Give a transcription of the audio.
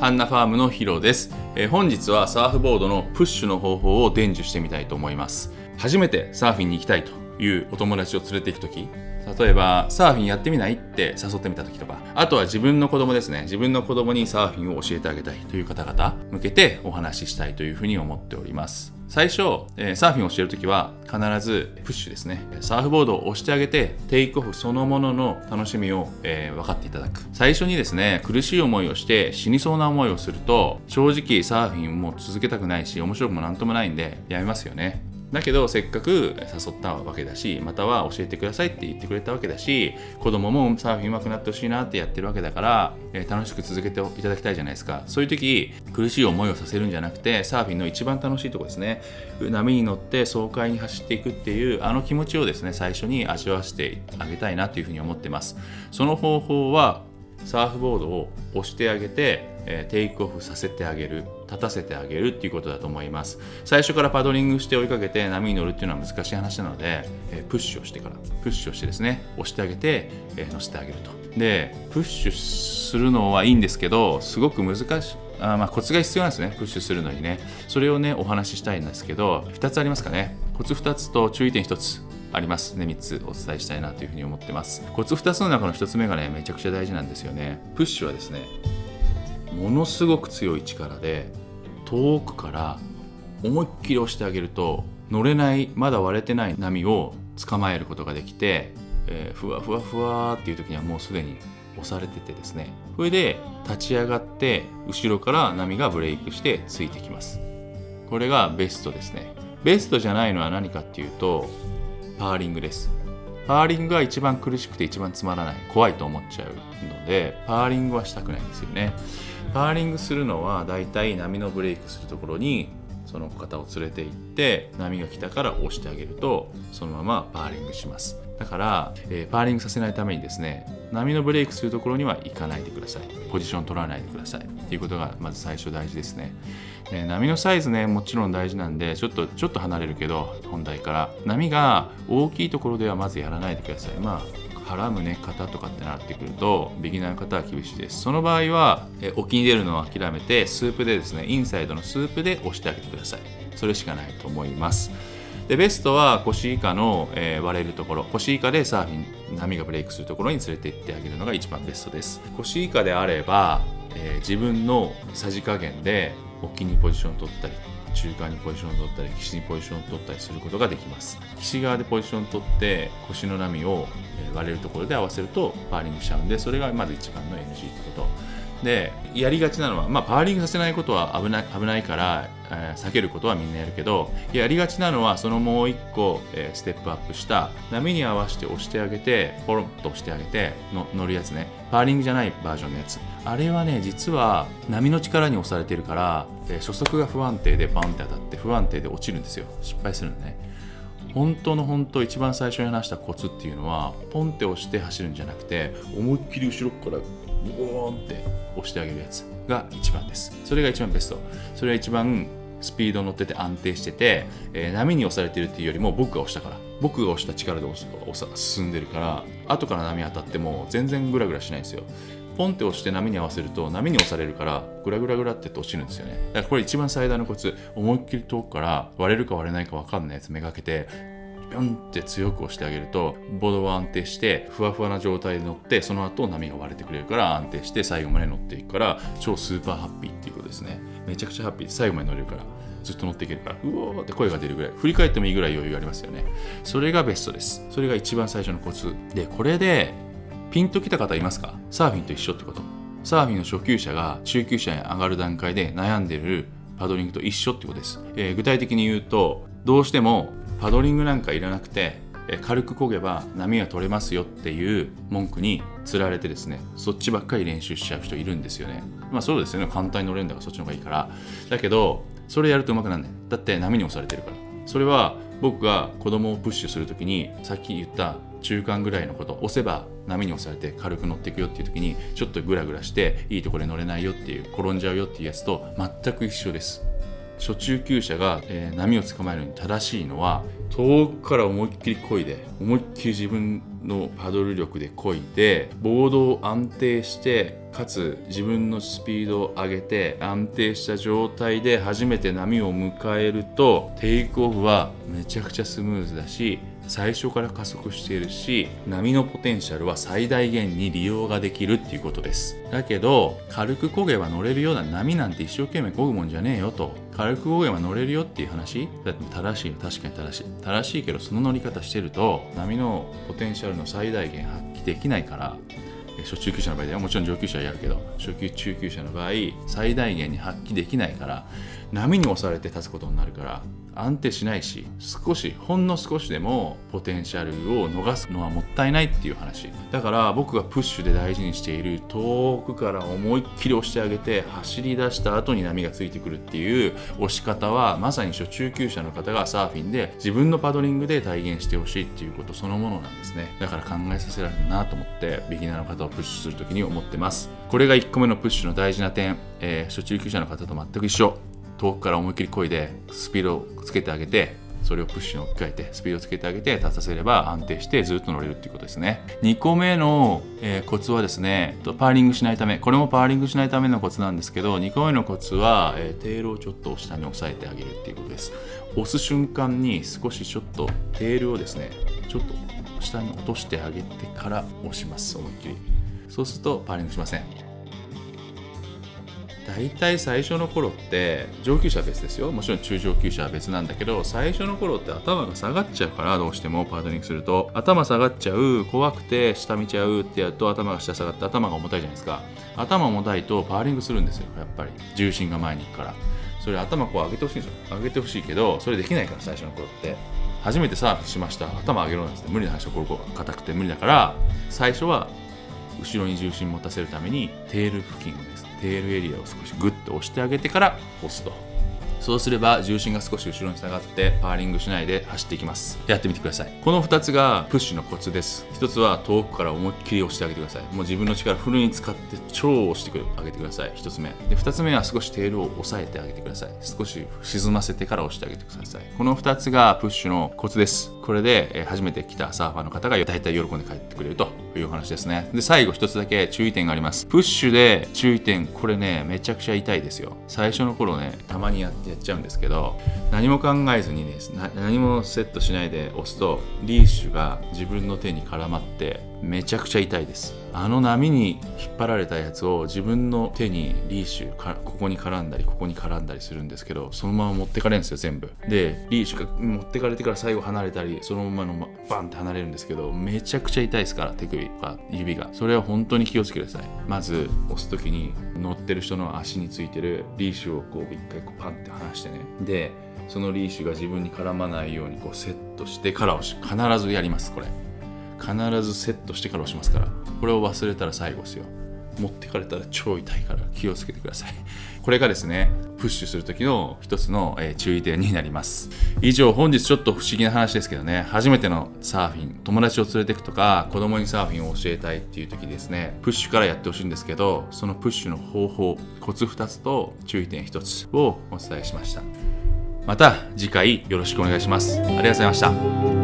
ハンナファームのヒロです、えー本日はサーフボードのプッシュの方法を伝授してみたいと思います。初めてサーフィンに行きたいというお友達を連れて行く時例えばサーフィンやってみないって誘ってみた時とかあとは自分の子供ですね。自分の子供にサーフィンを教えてあげたいという方々向けてお話ししたいというふうに思っております。最初、えーサーフィンをしているときは必ずプッシュですね。サーフボードを押してあげてテイクオフそのものの楽しみを、えー分かっていただく。最初にですね苦しい思いをして死にそうな思いをすると正直サーフィンも続けたくないし面白くもなんともないんでやめますよね。だけどせっかく誘ったわけだしまたは教えてくださいって言ってくれたわけだし子供もサーフィン上手くなってほしいなってやってるわけだから、えー楽しく続けていただきたいじゃないですか。そういう時苦しい思いをさせるんじゃなくてサーフィンの一番楽しいとこですね。波に乗って爽快に走っていくっていうあの気持ちをですね最初に味わわせてあげたいなというふうに思ってます。その方法はサーフボードを押してあげて、えテイクオフさせてあげる立たせてあげるっていうことだと思います。最初からパドリングして追いかけて波に乗るっていうのは難しい話なので、えプッシュをしてからプッシュをしてですね押してあげて、えー乗せてあげると。でプッシュするのはいいんですけどすごく難しいあまあコツが必要なんですねプッシュするのにね。それをねお話ししたいんですけど2つありますかね。コツ2つと注意点1つ。あります。ね3つお伝えしたいなというふうに思ってます。コツ2つの中の1つ目がねめちゃくちゃ大事なんですよね。プッシュはですねものすごく強い力で遠くから思いっきり押してあげると乗れないまだ割れてない波を捕まえることができて、えーふわふわふわっていう時にはもうすでに押されててですね。それで立ち上がって後ろから波がブレイクしてついてきます。これがベストですね。ベストじゃないのは何かっていうとパーリングです。パーリングが一番苦しくて一番つまらない。怖いと思っちゃうのでパーリングはしたくないんですよね。パーリングするのはだいたい波のブレイクするところにその方を連れて行って波が来たから押してあげるとそのままパーリングします。だから、えーパーリングさせないためにですね波のブレイクするところには行かないでください。ポジション取らないでください。っていうことがまず最初大事ですね。で波のサイズねもちろん大事なんでちょっとちょっと離れるけど本題から。波が大きいところではまずやらないでください。まあ腹胸肩とかってなってくるとビギナーの方は厳しいです。その場合はえ沖に出るのを諦めてスープでですねインサイドのスープで押してあげてください。それしかないと思います。でベストは腰以下の、えー割れるところ。腰以下でサーフィン波がブレイクするところに連れて行ってあげるのが一番ベストです。腰以下であれば、えー自分のさじ加減で沖にポジションを取ったり中間にポジションを取ったり岸にポジションを取ったりすることができます。岸側でポジションを取って腰の波をえ割れるところで合わせるとパーリングしちゃうんでそれがまず一番の NG ってこと。でやりがちなのは、まあ、パーリングさせないことは危ない危ないから、えー避けることはみんなやるけどやりがちなのはそのもう一個、えーステップアップした波に合わせて押してあげてポロンと押してあげての乗るやつね。パーリングじゃないバージョンのやつ。あれはね実は波の力に押されてるから、えー初速が不安定でバンって当たって不安定で落ちるんですよ。失敗するのね。本当の本当一番最初に話したコツっていうのはポンって押して走るんじゃなくて思いっきり後ろからボーンって押してあげるやつが一番です。それが一番ベスト。それが一番スピード乗ってて安定してて、えー波に押されてるっていうよりも僕が押したから。僕が押した力で押す押さ進んでるから。後から波当たっても全然グラグラしないんですよ。ポンって押して波に合わせると波に押されるからグラグラグラって落ちるんですよね。だからこれ一番最大のコツ。思いっきり遠くから割れるか割れないか分かんないやつめがけてピョンって強く押してあげるとボードは安定してふわふわな状態で乗ってその後波が割れてくれるから安定して最後まで乗っていくから超スーパーハッピーっていうことですね。めちゃくちゃハッピー最後まで乗れるからずっと乗っていけるからうおーって声が出るぐらい振り返ってもいいぐらい余裕ありますよね。それがベストです。それが一番最初のコツ。でこれでピンときた方いますか？サーフィンと一緒ってこと。サーフィンの初級者が中級者に上がる段階で悩んでるパドリングと一緒ってことです、えー具体的に言うとどうしてもパドリングなんかいらなくて軽く漕げば波が取れますよっていう文句につられてですねそっちばっかり練習しちゃう人いるんですよね。まあそうですよね。簡単に乗れるんだからそっちの方がいいから。だけどそれやるとうまくなんない。だって波に押されてるから。それは僕が子供をプッシュするときにさっき言った中間ぐらいのこと押せば波に押されて軽く乗っていくよっていう時にちょっとグラグラしていいところで乗れないよっていう転んじゃうよっていうやつと全く一緒です。初中級者が、えー、波を捕まえるのに正しいのは遠くから思いっきり漕いで思いっきり自分のパドル力で漕いでボードを安定してかつ自分のスピードを上げて安定した状態で初めて波を迎えるとテイクオフはめちゃくちゃスムーズだし最初から加速しているし波のポテンシャルは最大限に利用ができるっていうことです。だけど軽く漕げば乗れるような波なんて一生懸命漕ぐもんじゃねえよと。軽く漕げば乗れるよっていう話？だって正しいよ。確かに正しい。正しいけどその乗り方してると波のポテンシャルの最大限発揮できないから初中級者の場合ではもちろん上級者はやるけど初級中級者の場合最大限に発揮できないから波に押されて立つことになるから安定しないし少しほんの少しでもポテンシャルを逃すのはもったいないっていう話。だから僕がプッシュで大事にしている遠くから思いっきり押してあげて走り出した後に波がついてくるっていう押し方はまさに初中級者の方がサーフィンで自分のパドリングで体現してほしいっていうことそのものなんですね。だから考えさせられるなと思ってビギナーの方をプッシュするときに思ってます。これが1個目のプッシュの大事な点、えー、初中級者の方と全く一緒。遠くから思いっきり漕いでスピードをつけてあげてそれをプッシュに置き換えてスピードをつけてあげて立たせれば安定してずっと乗れるっていうことですね。2個目の、えー、コツはですねパーリングしないためこれもパーリングしないためのコツなんですけど2個目のコツは、えー、テールをちょっと下に押さえてあげるっていうことです。押す瞬間に少しちょっとテールをですねちょっと下に落としてあげてから押します。思いっきり。そうするとパーリングしません。大体最初の頃って上級者は別ですよ。もちろん中上級者は別なんだけど最初の頃って頭が下がっちゃうからどうしてもパートニングすると。頭下がっちゃう怖くて下見ちゃうってやると頭が下下がって頭が重たいじゃないですか。頭重たいとパーリングするんですよ。やっぱり。重心が前に行くから。それ頭こう上げてほしいんですよ。上げてほしいけどそれできないから最初の頃って。初めてサーフしました。頭上げろなんです無理な話はここ硬くて無理だから最初は後ろに重心持たせるためにテール付近です。テールエリアを少しグッと押してあげてから押すと。そうすれば重心が少し後ろに下がってパーリングしないで走っていきます。やってみてください。この2つがプッシュのコツです。1つは遠くから思いっきり押してあげてください。もう自分の力フルに使って超押してあげてください。1つ目。で2つ目は少しテールを押さえてあげてください。少し沈ませてから押してあげてください。この2つがプッシュのコツです。これで初めて来たサーファーの方が大体喜んで帰ってくれると。いう話ですね。で最後1つだけ注意点があります。プッシュで注意点これねめちゃくちゃ痛いですよ。最初の頃ねたまにやってやっちゃうんですけど何も考えずにね何もセットしないで押すとリーシュが自分の手に絡まってめちゃくちゃ痛いです。あの波に引っ張られたやつを自分の手にリーシュここに絡んだりここに絡んだりするんですけどそのまま持ってかれるんですよ全部。でリーシュが持ってかれてから最後離れたりそのままのバンって離れるんですけどめちゃくちゃ痛いですから手首とか指が。それは本当に気をつけてください。まず押す時に乗ってる人の足についてるリーシュをこう一回こうパンって離してね。でそのリーシュが自分に絡まないようにこうセットしてから押し必ずやりますこれ。必ずセットしてから押しますから。これを忘れたら最後ですよ。持ってかれたら超痛いから気をつけてください。これがですねプッシュする時の一つの、え注意点になります。以上本日ちょっと不思議な話ですけどね。初めてのサーフィン友達を連れてくとか子供にサーフィンを教えたいっていう時ですね。プッシュからやってほしいんですけどそのプッシュの方法コツ2つと注意点1つをお伝えしました。また次回よろしくお願いします。ありがとうございました。